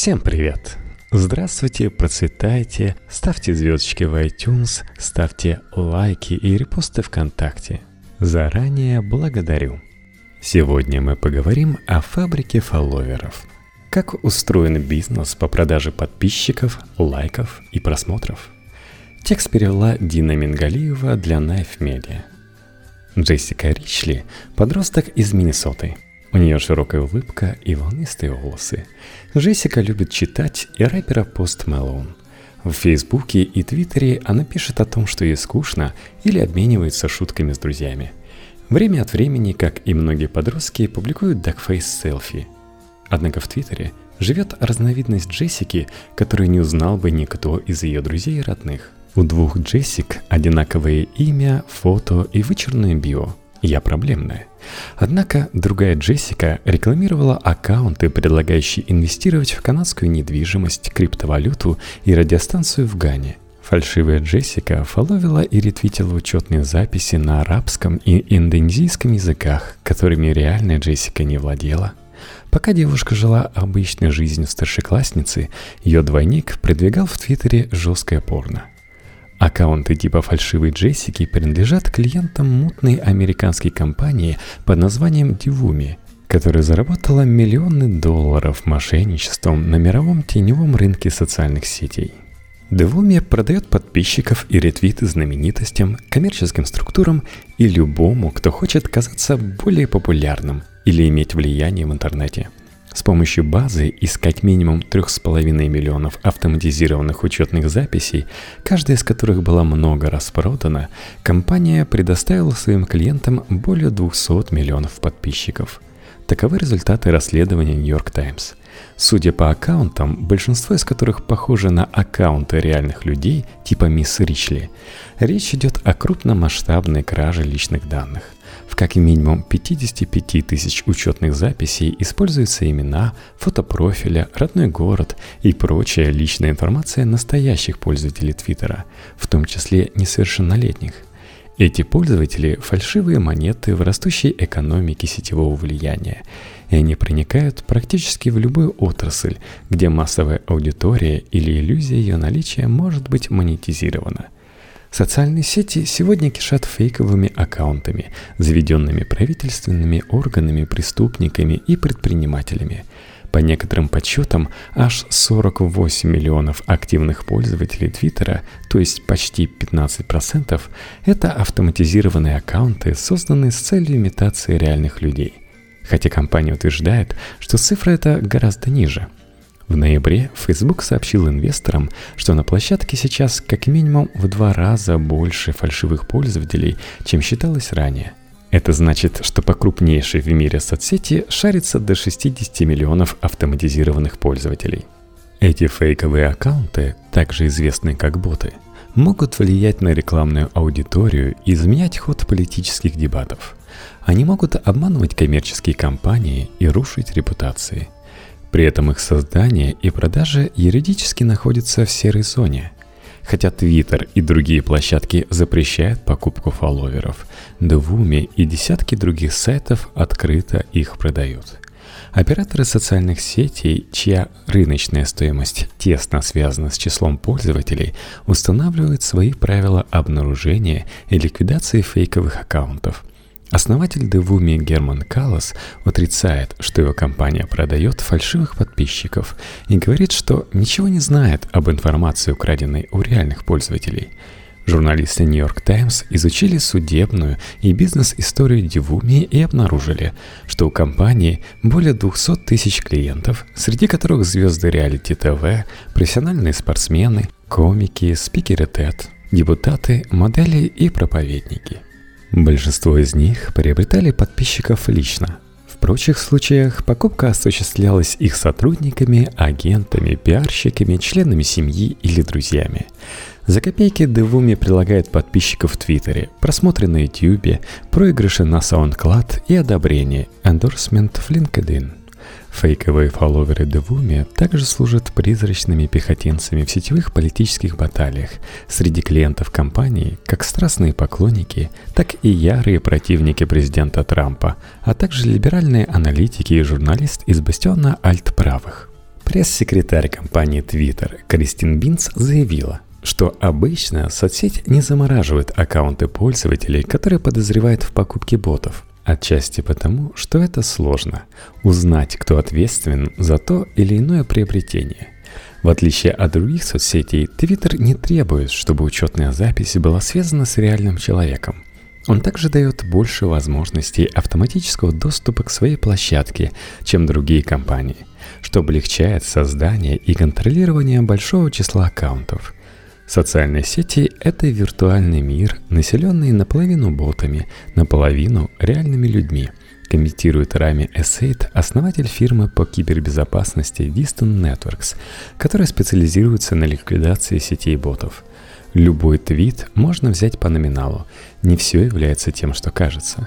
Всем привет! Здравствуйте, процветайте, ставьте звездочки в iTunes, ставьте лайки и репосты ВКонтакте. Заранее благодарю. Сегодня мы поговорим о фабрике фолловеров. Как устроен бизнес по продаже подписчиков, лайков и просмотров. Текст перевела Дина Мингалиева для Knife Media. Джессика Ричли – подросток из Миннесоты – у нее широкая улыбка и волнистые волосы. Джессика любит читать и рэпера Пост Мэлоун. В Фейсбуке и Твиттере она пишет о том, что ей скучно или обменивается шутками с друзьями. Время от времени, как и многие подростки, публикуют дакфейс селфи. Однако в Твиттере живет разновидность Джессики, которую не узнал бы никто из ее друзей и родных. У двух Джессик одинаковое имя, фото и вычурное био – я проблемная. Однако другая Джессика рекламировала аккаунты, предлагающие инвестировать в канадскую недвижимость, криптовалюту и радиостанцию в Гане. Фальшивая Джессика фоловила и ретвитила учетные записи на арабском и индонезийском языках, которыми реальная Джессика не владела. Пока девушка жила обычной жизнью старшеклассницы, ее двойник продвигал в Твиттере жесткое порно – Аккаунты типа фальшивой Джессики принадлежат клиентам мутной американской компании под названием Divumi, которая заработала миллионы долларов мошенничеством на мировом теневом рынке социальных сетей. Девуми продает подписчиков и ретвиты знаменитостям, коммерческим структурам и любому, кто хочет казаться более популярным или иметь влияние в интернете – с помощью базы из как минимум 3,5 миллионов автоматизированных учетных записей, каждая из которых была много раз продана, компания предоставила своим клиентам более 200 миллионов подписчиков. Таковы результаты расследования New York Times. Судя по аккаунтам, большинство из которых похожи на аккаунты реальных людей типа мисс Ричли, речь идет о крупномасштабной краже личных данных. Как минимум 55 тысяч учетных записей используются имена, фотопрофиля, родной город и прочая личная информация настоящих пользователей Твиттера, в том числе несовершеннолетних. Эти пользователи – фальшивые монеты в растущей экономике сетевого влияния, и они проникают практически в любую отрасль, где массовая аудитория или иллюзия ее наличия может быть монетизирована – Социальные сети сегодня кишат фейковыми аккаунтами, заведенными правительственными органами, преступниками и предпринимателями. По некоторым подсчетам, аж 48 миллионов активных пользователей Твиттера, то есть почти 15%, это автоматизированные аккаунты, созданные с целью имитации реальных людей. Хотя компания утверждает, что цифра эта гораздо ниже – в ноябре Facebook сообщил инвесторам, что на площадке сейчас как минимум в два раза больше фальшивых пользователей, чем считалось ранее. Это значит, что по крупнейшей в мире соцсети шарится до 60 миллионов автоматизированных пользователей. Эти фейковые аккаунты, также известные как боты, могут влиять на рекламную аудиторию и изменять ход политических дебатов. Они могут обманывать коммерческие компании и рушить репутации – при этом их создание и продажа юридически находятся в серой зоне. Хотя Twitter и другие площадки запрещают покупку фолловеров, Двуми и десятки других сайтов открыто их продают. Операторы социальных сетей, чья рыночная стоимость тесно связана с числом пользователей, устанавливают свои правила обнаружения и ликвидации фейковых аккаунтов – Основатель Девуми Герман Каллас отрицает, что его компания продает фальшивых подписчиков и говорит, что ничего не знает об информации, украденной у реальных пользователей. Журналисты New York Times изучили судебную и бизнес-историю Девуми и обнаружили, что у компании более 200 тысяч клиентов, среди которых звезды реалити-ТВ, профессиональные спортсмены, комики, спикеры TED, депутаты, модели и проповедники – Большинство из них приобретали подписчиков лично. В прочих случаях покупка осуществлялась их сотрудниками, агентами, пиарщиками, членами семьи или друзьями. За копейки Девуми прилагает подписчиков в Твиттере, просмотры на Ютубе, проигрыши на SoundCloud и одобрение, эндорсмент в LinkedIn – Фейковые фолловеры Девуми также служат призрачными пехотинцами в сетевых политических баталиях среди клиентов компании, как страстные поклонники, так и ярые противники президента Трампа, а также либеральные аналитики и журналист из бастиона альтправых. Пресс-секретарь компании Twitter Кристин Бинц заявила, что обычно соцсеть не замораживает аккаунты пользователей, которые подозревают в покупке ботов. Отчасти потому, что это сложно – узнать, кто ответственен за то или иное приобретение. В отличие от других соцсетей, Twitter не требует, чтобы учетная запись была связана с реальным человеком. Он также дает больше возможностей автоматического доступа к своей площадке, чем другие компании, что облегчает создание и контролирование большого числа аккаунтов – Социальные сети — это виртуальный мир, населенный наполовину ботами, наполовину реальными людьми, комментирует Рами Эссейт, основатель фирмы по кибербезопасности Distant Networks, которая специализируется на ликвидации сетей ботов. Любой твит можно взять по номиналу, не все является тем, что кажется.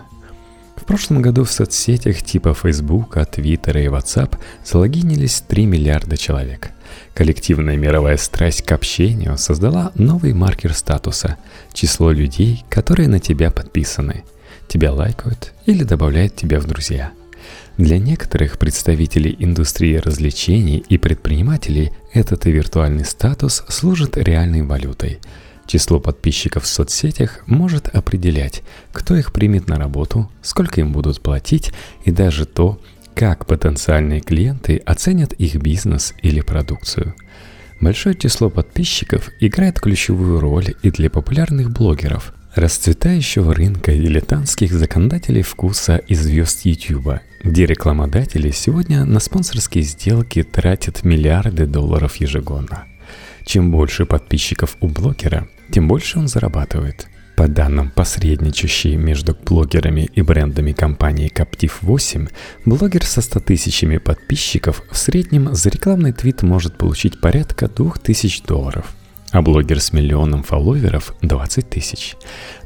В прошлом году в соцсетях типа Facebook, Twitter и WhatsApp залогинились 3 миллиарда человек – Коллективная мировая страсть к общению создала новый маркер статуса – число людей, которые на тебя подписаны, тебя лайкают или добавляют тебя в друзья. Для некоторых представителей индустрии развлечений и предпринимателей этот виртуальный статус служит реальной валютой. Число подписчиков в соцсетях может определять, кто их примет на работу, сколько им будут платить и даже то, как потенциальные клиенты оценят их бизнес или продукцию. Большое число подписчиков играет ключевую роль и для популярных блогеров, расцветающего рынка дилетантских законодателей вкуса и звезд YouTube, где рекламодатели сегодня на спонсорские сделки тратят миллиарды долларов ежегодно. Чем больше подписчиков у блогера, тем больше он зарабатывает – по данным посредничающей между блогерами и брендами компании Captive 8, блогер со 100 тысячами подписчиков в среднем за рекламный твит может получить порядка 2000 долларов, а блогер с миллионом фолловеров – 20 тысяч.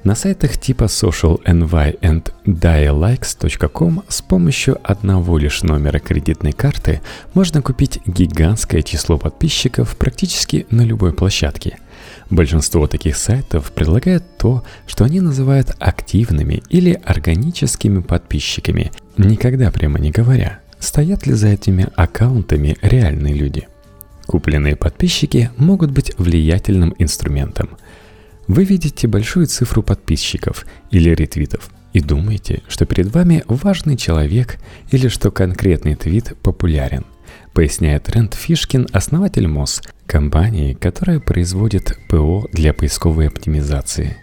На сайтах типа socialny and dialikes.com с помощью одного лишь номера кредитной карты можно купить гигантское число подписчиков практически на любой площадке – Большинство таких сайтов предлагает то, что они называют активными или органическими подписчиками, никогда прямо не говоря, стоят ли за этими аккаунтами реальные люди. Купленные подписчики могут быть влиятельным инструментом. Вы видите большую цифру подписчиков или ретвитов и думаете, что перед вами важный человек или что конкретный твит популярен – поясняет Рэнд Фишкин, основатель МОЗ, компании, которая производит ПО для поисковой оптимизации.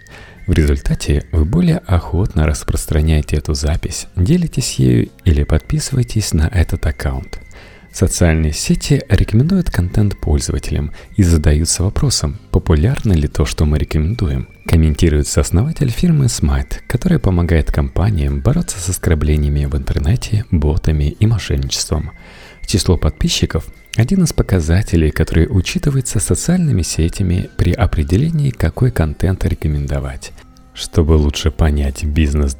В результате вы более охотно распространяете эту запись, делитесь ею или подписываетесь на этот аккаунт. Социальные сети рекомендуют контент пользователям и задаются вопросом, популярно ли то, что мы рекомендуем. Комментирует сооснователь фирмы Smite, которая помогает компаниям бороться с оскорблениями в интернете, ботами и мошенничеством – Число подписчиков – один из показателей, который учитывается социальными сетями при определении, какой контент рекомендовать. Чтобы лучше понять бизнес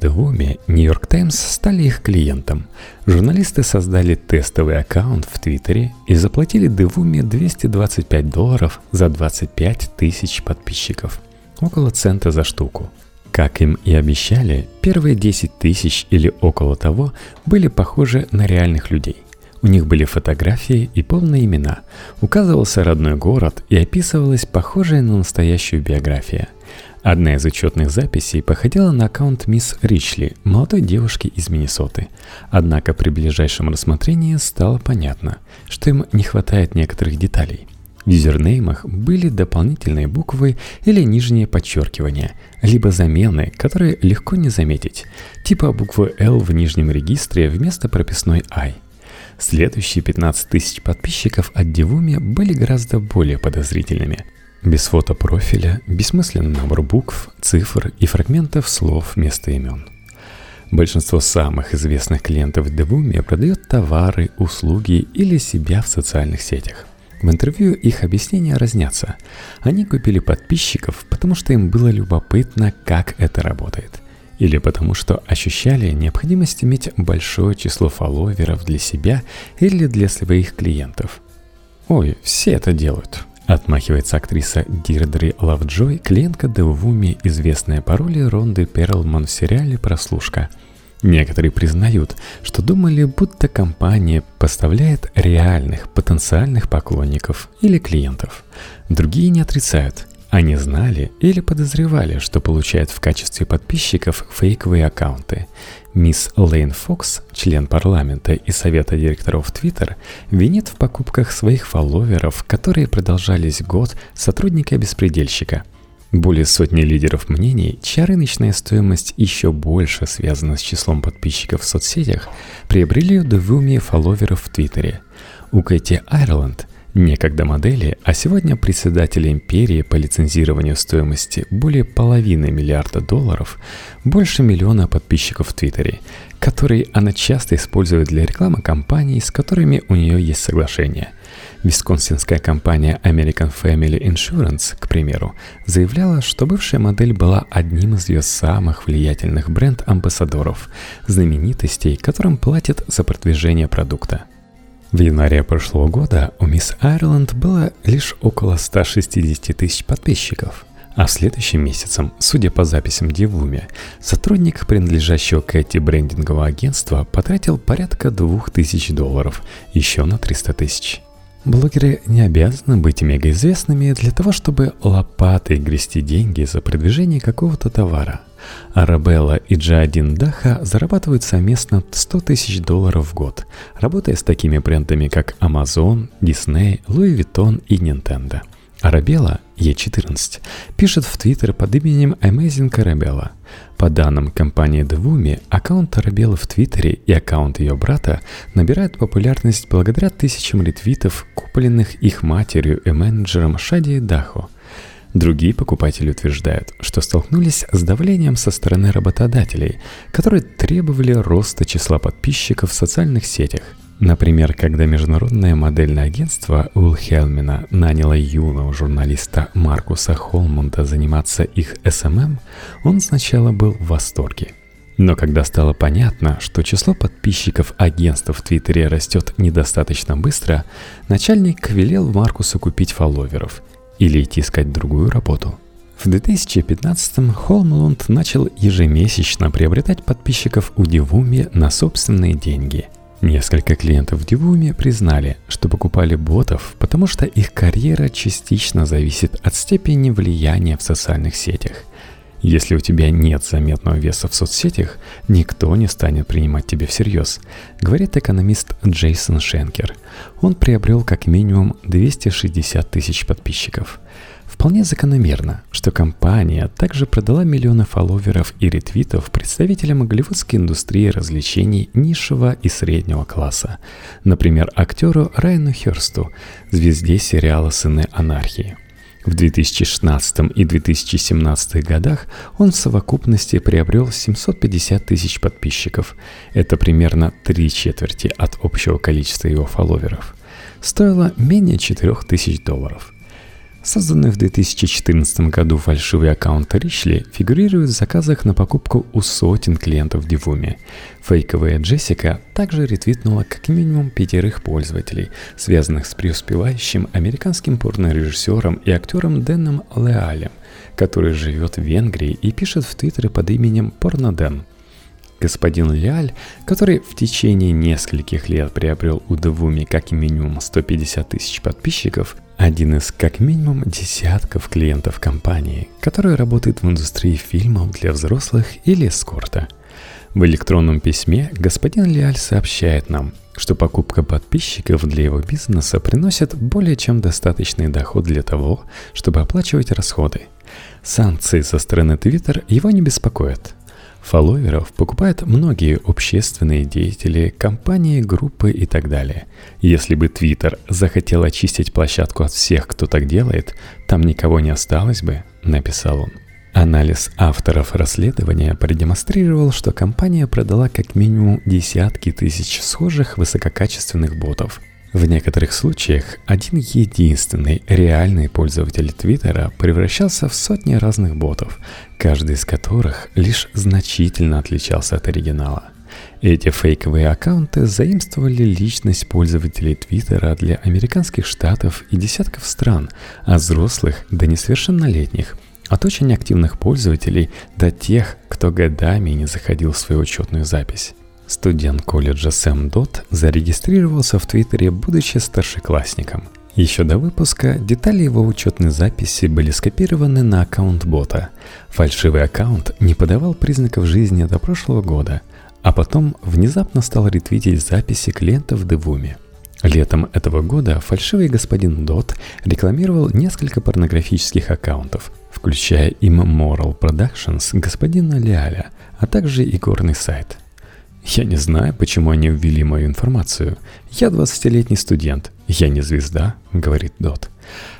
New York Times стали их клиентом. Журналисты создали тестовый аккаунт в Твиттере и заплатили Девуми 225 долларов за 25 тысяч подписчиков. Около цента за штуку. Как им и обещали, первые 10 тысяч или около того были похожи на реальных людей. У них были фотографии и полные имена, указывался родной город и описывалась похожая на настоящую биография. Одна из учетных записей походила на аккаунт мисс Ричли, молодой девушки из Миннесоты. Однако при ближайшем рассмотрении стало понятно, что им не хватает некоторых деталей. В юзернеймах были дополнительные буквы или нижние подчеркивания, либо замены, которые легко не заметить, типа буквы L в нижнем регистре вместо прописной I – Следующие 15 тысяч подписчиков от Девуми были гораздо более подозрительными. Без фото профиля, бессмысленный набор букв, цифр и фрагментов слов вместо имен. Большинство самых известных клиентов Девуми продает товары, услуги или себя в социальных сетях. В интервью их объяснения разнятся. Они купили подписчиков, потому что им было любопытно, как это работает или потому что ощущали необходимость иметь большое число фолловеров для себя или для своих клиентов. «Ой, все это делают», — отмахивается актриса Дирдри Лавджой, клиентка Девуми, известная по роли Ронды Перлман в сериале «Прослушка». Некоторые признают, что думали, будто компания поставляет реальных потенциальных поклонников или клиентов. Другие не отрицают. Они знали или подозревали, что получают в качестве подписчиков фейковые аккаунты. Мисс Лейн Фокс, член парламента и совета директоров Twitter, винит в покупках своих фолловеров, которые продолжались год сотрудника-беспредельщика – более сотни лидеров мнений, чья рыночная стоимость еще больше связана с числом подписчиков в соцсетях, приобрели удовольствие фолловеров в Твиттере. У Кэти Айрланд, некогда модели, а сегодня председателя империи по лицензированию стоимости более половины миллиарда долларов, больше миллиона подписчиков в Твиттере, которые она часто использует для рекламы компаний, с которыми у нее есть соглашение – Висконсинская компания American Family Insurance, к примеру, заявляла, что бывшая модель была одним из ее самых влиятельных бренд-амбассадоров, знаменитостей, которым платят за продвижение продукта. В январе прошлого года у мисс Айрланд было лишь около 160 тысяч подписчиков – а в следующем месяце, судя по записям Девуми, сотрудник принадлежащего Кэти брендингового агентства потратил порядка 2000 долларов, еще на 300 тысяч. Блогеры не обязаны быть мегаизвестными для того, чтобы лопатой грести деньги за продвижение какого-то товара. Арабелла и Джадин Даха зарабатывают совместно 100 тысяч долларов в год, работая с такими брендами, как Amazon, Disney, Louis Vuitton и Nintendo – Арабелла, Е14, пишет в Твиттер под именем Amazing Arabella. По данным компании Devumi, аккаунт Арабеллы в Твиттере и аккаунт ее брата набирают популярность благодаря тысячам ретвитов, купленных их матерью и менеджером Шади Дахо. Другие покупатели утверждают, что столкнулись с давлением со стороны работодателей, которые требовали роста числа подписчиков в социальных сетях – Например, когда международное модельное агентство Wilhelmina наняло юного журналиста Маркуса Холмунда заниматься их SMM, он сначала был в восторге. Но когда стало понятно, что число подписчиков агентства в Twitter е растет недостаточно быстро, начальник велел Маркусу купить фолловеров или идти искать другую работу. В 2015-м Холмлунд начал ежемесячно приобретать подписчиков у Дивуми на собственные деньги – Несколько клиентов в Дивуме признали, что покупали ботов, потому что их карьера частично зависит от степени влияния в социальных сетях. Если у тебя нет заметного веса в соцсетях, никто не станет принимать тебя всерьез, говорит экономист Джейсон Шенкер. Он приобрел как минимум 260 тысяч подписчиков – Вполне закономерно, что компания также продала миллионы фолловеров и ретвитов представителям голливудской индустрии развлечений низшего и среднего класса, например, актеру Райану Херсту, звезде сериала «Сыны анархии». В 2016 и 2017 годах он в совокупности приобрел 750 тысяч подписчиков. Это примерно три четверти от общего количества его фолловеров. Стоило менее 4 тысяч долларов – Созданный в 2014 году фальшивый аккаунт Ричли фигурирует в заказах на покупку у сотен клиентов в Дивуме. Фейковая Джессика также ретвитнула как минимум пятерых пользователей, связанных с преуспевающим американским порнорежиссером и актером Дэном Леалем, который живет в Венгрии и пишет в Твиттере под именем Порноден – Господин Лиаль, который в течение нескольких лет приобрел у Девуми как минимум 150 тысяч подписчиков, один из как минимум десятков клиентов компании, которая работает в индустрии фильмов для взрослых или эскорта. В электронном письме господин Лиаль сообщает нам, что покупка подписчиков для его бизнеса приносит более чем достаточный доход для того, чтобы оплачивать расходы. Санкции со стороны Twitter его не беспокоят – Фолловеров покупают многие общественные деятели, компании, группы и так далее. Если бы Twitter захотел очистить площадку от всех, кто так делает, там никого не осталось бы, написал он. Анализ авторов расследования продемонстрировал, что компания продала как минимум десятки тысяч схожих высококачественных ботов – в некоторых случаях один единственный реальный пользователь Твиттера превращался в сотни разных ботов, каждый из которых лишь значительно отличался от оригинала. Эти фейковые аккаунты заимствовали личность пользователей Твиттера для американских штатов и десятков стран, от взрослых до несовершеннолетних, от очень активных пользователей до тех, кто годами не заходил в свою учетную запись. Студент колледжа Сэм Дот зарегистрировался в Твиттере, будучи старшеклассником. Еще до выпуска детали его учетной записи были скопированы на аккаунт бота. Фальшивый аккаунт не подавал признаков жизни до прошлого года, а потом внезапно стал ретвитить записи клиентов в Девуме – Летом этого года фальшивый господин Дот рекламировал несколько порнографических аккаунтов, включая Immoral Productions господина Лиаля, а также и горный сайт. Я не знаю, почему они ввели мою информацию. Я 20-летний студент, я не звезда, говорит Дот.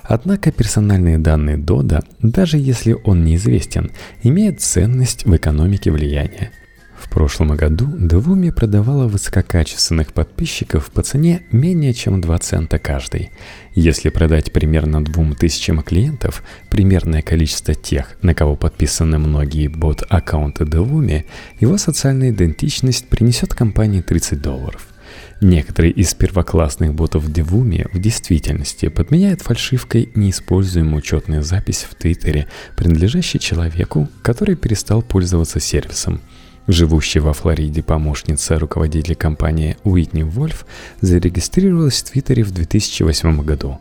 Однако персональные данные Дода, даже если он неизвестен, имеют ценность в экономике влияния – прошлом году Двуми продавала высококачественных подписчиков по цене менее чем 2 цента каждый. Если продать примерно двум тысячам клиентов, примерное количество тех, на кого подписаны многие бот-аккаунты Двуми, его социальная идентичность принесет компании 30 долларов. Некоторые из первоклассных ботов Девуми в действительности подменяют фальшивкой неиспользуемую учетную запись в Твиттере, принадлежащей человеку, который перестал пользоваться сервисом – Живущая во Флориде помощница руководителя компании Уитни Вольф зарегистрировалась в Твиттере в 2008 году.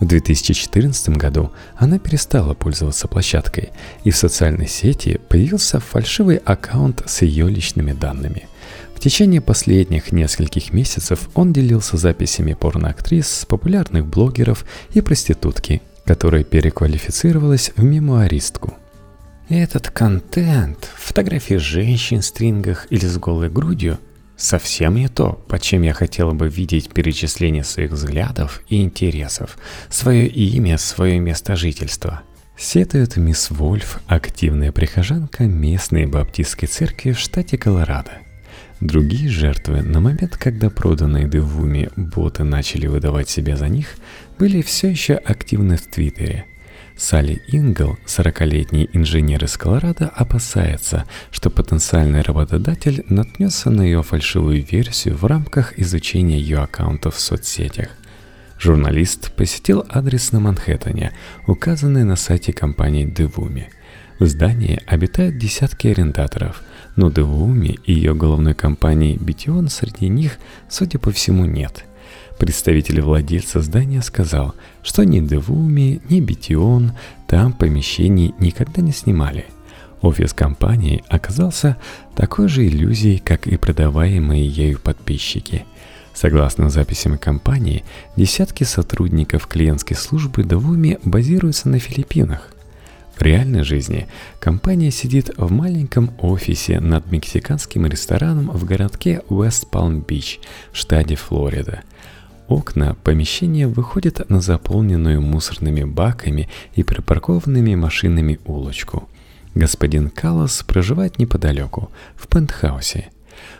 В 2014 году она перестала пользоваться площадкой, и в социальной сети появился фальшивый аккаунт с ее личными данными. В течение последних нескольких месяцев он делился записями порноактрис, популярных блогеров и проститутки, которая переквалифицировалась в мемуаристку – этот контент, фотографии женщин в стрингах или с голой грудью, совсем не то, под чем я хотела бы видеть перечисление своих взглядов и интересов, свое имя, свое место жительства. Сетует мисс Вольф, активная прихожанка местной баптистской церкви в штате Колорадо. Другие жертвы на момент, когда проданные Девуми боты начали выдавать себя за них, были все еще активны в Твиттере – Салли Ингл, 40-летний инженер из Колорадо, опасается, что потенциальный работодатель наткнется на ее фальшивую версию в рамках изучения ее аккаунтов в соцсетях. Журналист посетил адрес на Манхэттене, указанный на сайте компании Девуми. В здании обитают десятки арендаторов, но Девуми и ее головной компании Битион среди них, судя по всему, нет – Представитель владельца здания сказал, что ни Девуми, ни Битион там помещений никогда не снимали. Офис компании оказался такой же иллюзией, как и продаваемые ею подписчики. Согласно записям компании, десятки сотрудников клиентской службы Девуми базируются на Филиппинах. В реальной жизни компания сидит в маленьком офисе над мексиканским рестораном в городке Уэст-Палм-Бич в штате Флорида – окна помещения выходят на заполненную мусорными баками и припаркованными машинами улочку. Господин Каллас проживает неподалеку, в пентхаусе.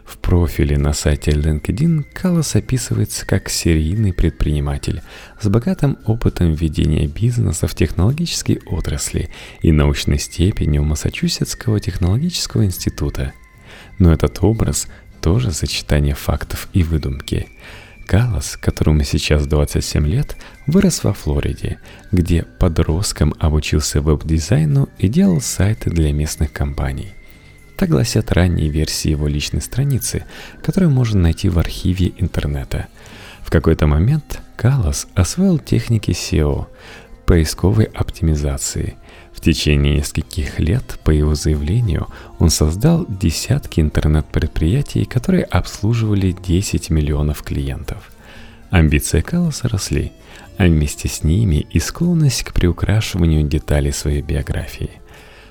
В профиле на сайте LinkedIn Каллас описывается как серийный предприниматель с богатым опытом ведения бизнеса в технологической отрасли и научной степенью Массачусетского технологического института. Но этот образ тоже сочетание фактов и выдумки – Каллас, которому сейчас 27 лет, вырос во Флориде, где подростком обучился веб-дизайну и делал сайты для местных компаний. Так гласят ранние версии его личной страницы, которую можно найти в архиве интернета. В какой-то момент Каллас освоил техники SEO, поисковой оптимизации, течение нескольких лет, по его заявлению, он создал десятки интернет-предприятий, которые обслуживали 10 миллионов клиентов. Амбиции Калласа росли, а вместе с ними и склонность к приукрашиванию деталей своей биографии.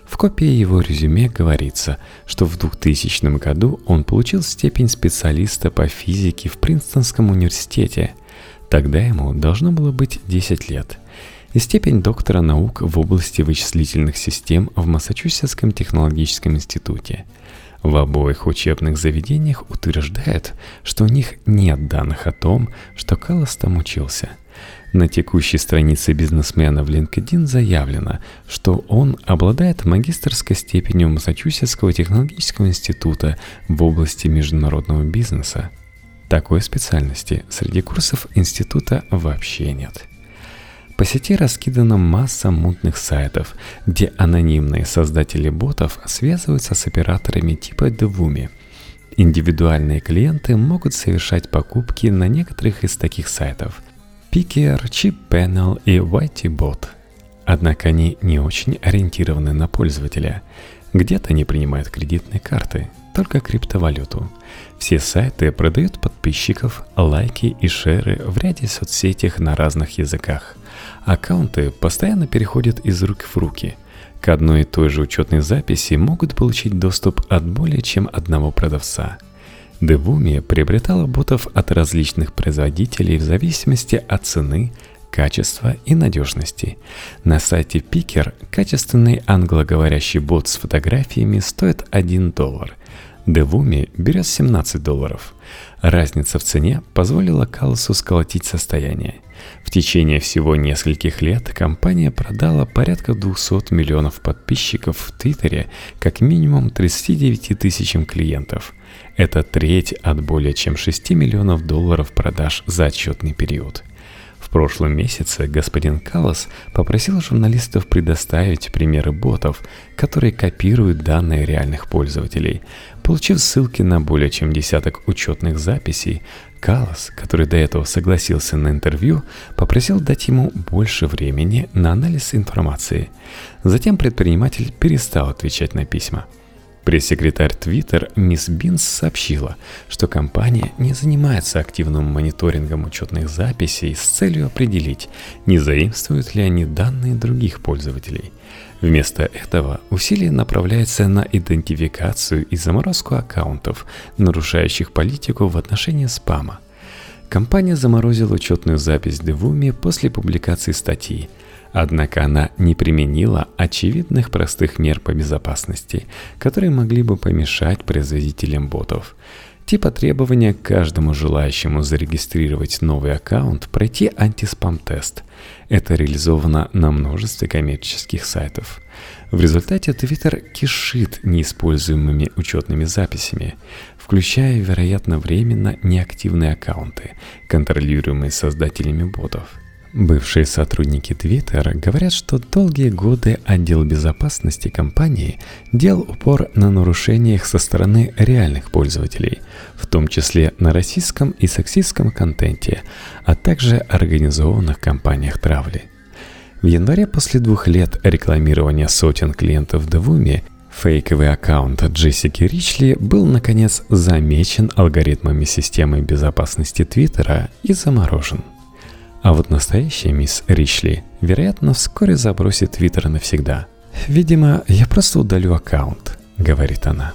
В копии его резюме говорится, что в 2000 году он получил степень специалиста по физике в Принстонском университете. Тогда ему должно было быть 10 лет – и степень доктора наук в области вычислительных систем в Массачусетском технологическом институте. В обоих учебных заведениях утверждают, что у них нет данных о том, что Каллас там учился. На текущей странице бизнесмена в LinkedIn заявлено, что он обладает магистрской степенью Массачусетского технологического института в области международного бизнеса. Такой специальности среди курсов института вообще нет – по сети раскидана масса мутных сайтов, где анонимные создатели ботов связываются с операторами типа Devumi. Индивидуальные клиенты могут совершать покупки на некоторых из таких сайтов – Picker, ChipPanel и YTBot. Однако они не очень ориентированы на пользователя. Где-то не принимают кредитные карты, только криптовалюту. Все сайты продают подписчиков, лайки и шеры в ряде соцсетях на разных языках. Аккаунты постоянно переходят из рук в руки. К одной и той же учетной записи могут получить доступ от более чем одного продавца. Devumi приобретала ботов от различных производителей в зависимости от цены, качества и надежности. На сайте Picker качественный англоговорящий бот с фотографиями стоит 1 доллар. Devumi берет 17 долларов. Разница в цене позволила Калласу сколотить состояние. В течение всего нескольких лет компания продала порядка 200 миллионов подписчиков в Твиттере как минимум 39 тысячам клиентов. Это треть от более чем 6 миллионов долларов продаж за отчетный период – прошлом месяце господин Каллас попросил журналистов предоставить примеры ботов, которые копируют данные реальных пользователей. Получив ссылки на более чем десяток учетных записей, Каллас, который до этого согласился на интервью, попросил дать ему больше времени на анализ информации. Затем предприниматель перестал отвечать на письма – Пресс-секретарь Twitter мисс Бинс сообщила, что компания не занимается активным мониторингом учетных записей с целью определить, не заимствуют ли они данные других пользователей. Вместо этого усилие направляется на идентификацию и заморозку аккаунтов, нарушающих политику в отношении спама. Компания заморозила учетную запись Devumi после публикации статьи – Однако она не применила очевидных простых мер по безопасности, которые могли бы помешать производителям ботов. Типа требования каждому желающему зарегистрировать новый аккаунт пройти антиспам-тест. Это реализовано на множестве коммерческих сайтов. В результате Twitter кишит неиспользуемыми учетными записями, включая, вероятно, временно неактивные аккаунты, контролируемые создателями ботов – Бывшие сотрудники Twitter говорят, что долгие годы отдел безопасности компании делал упор на нарушениях со стороны реальных пользователей, в том числе на российском и сексистском контенте, а также организованных компаниях травли. В январе после двух лет рекламирования сотен клиентов Devumi Фейковый аккаунт Джессики Ричли был, наконец, замечен алгоритмами системы безопасности Твиттера и заморожен. А вот настоящая мисс Ричли, вероятно, вскоре забросит Твиттер навсегда. «Видимо, я просто удалю аккаунт», — говорит она.